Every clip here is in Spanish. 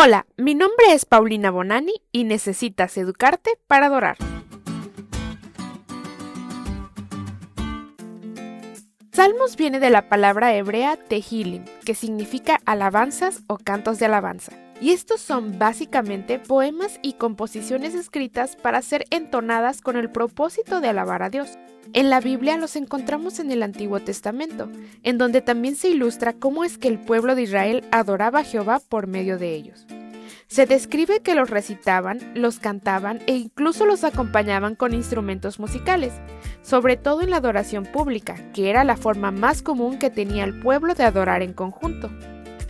Hola, mi nombre es Paulina Bonani y necesitas educarte para adorar. Salmos viene de la palabra hebrea tehilim, que significa alabanzas o cantos de alabanza. Y estos son básicamente poemas y composiciones escritas para ser entonadas con el propósito de alabar a Dios. En la Biblia los encontramos en el Antiguo Testamento, en donde también se ilustra cómo es que el pueblo de Israel adoraba a Jehová por medio de ellos. Se describe que los recitaban, los cantaban e incluso los acompañaban con instrumentos musicales, sobre todo en la adoración pública, que era la forma más común que tenía el pueblo de adorar en conjunto.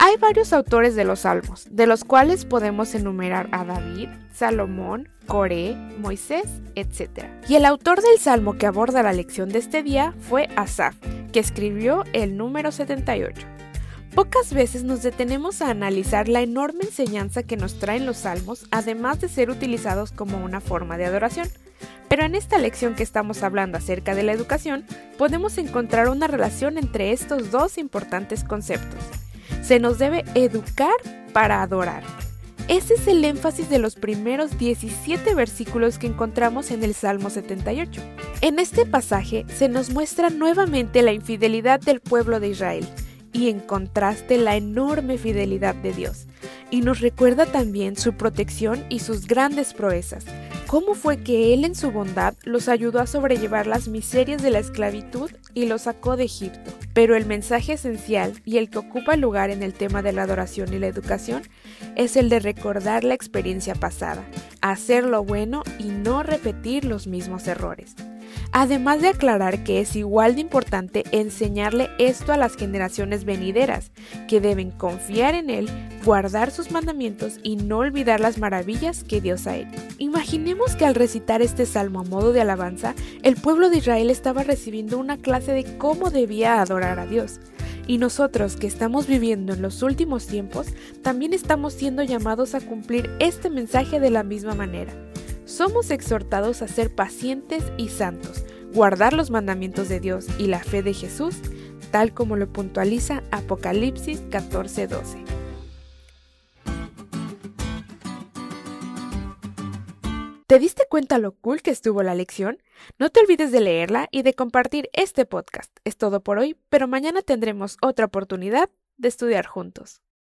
Hay varios autores de los salmos, de los cuales podemos enumerar a David, Salomón, Coré, Moisés, etc. Y el autor del salmo que aborda la lección de este día fue Asaf, que escribió el número 78. Pocas veces nos detenemos a analizar la enorme enseñanza que nos traen los salmos, además de ser utilizados como una forma de adoración. Pero en esta lección que estamos hablando acerca de la educación, podemos encontrar una relación entre estos dos importantes conceptos. Se nos debe educar para adorar. Ese es el énfasis de los primeros 17 versículos que encontramos en el Salmo 78. En este pasaje se nos muestra nuevamente la infidelidad del pueblo de Israel y en contraste la enorme fidelidad de Dios. Y nos recuerda también su protección y sus grandes proezas. Cómo fue que Él en su bondad los ayudó a sobrellevar las miserias de la esclavitud y los sacó de Egipto. Pero el mensaje esencial y el que ocupa lugar en el tema de la adoración y la educación es el de recordar la experiencia pasada, hacer lo bueno y no repetir los mismos errores además de aclarar que es igual de importante enseñarle esto a las generaciones venideras, que deben confiar en Él, guardar sus mandamientos y no olvidar las maravillas que Dios ha hecho. Imaginemos que al recitar este salmo a modo de alabanza, el pueblo de Israel estaba recibiendo una clase de cómo debía adorar a Dios. Y nosotros que estamos viviendo en los últimos tiempos, también estamos siendo llamados a cumplir este mensaje de la misma manera somos exhortados a ser pacientes y santos, guardar los mandamientos de Dios y la fe de Jesús, tal como lo puntualiza Apocalipsis 14:12. ¿Te diste cuenta lo cool que estuvo la lección? No te olvides de leerla y de compartir este podcast. Es todo por hoy, pero mañana tendremos otra oportunidad de estudiar juntos.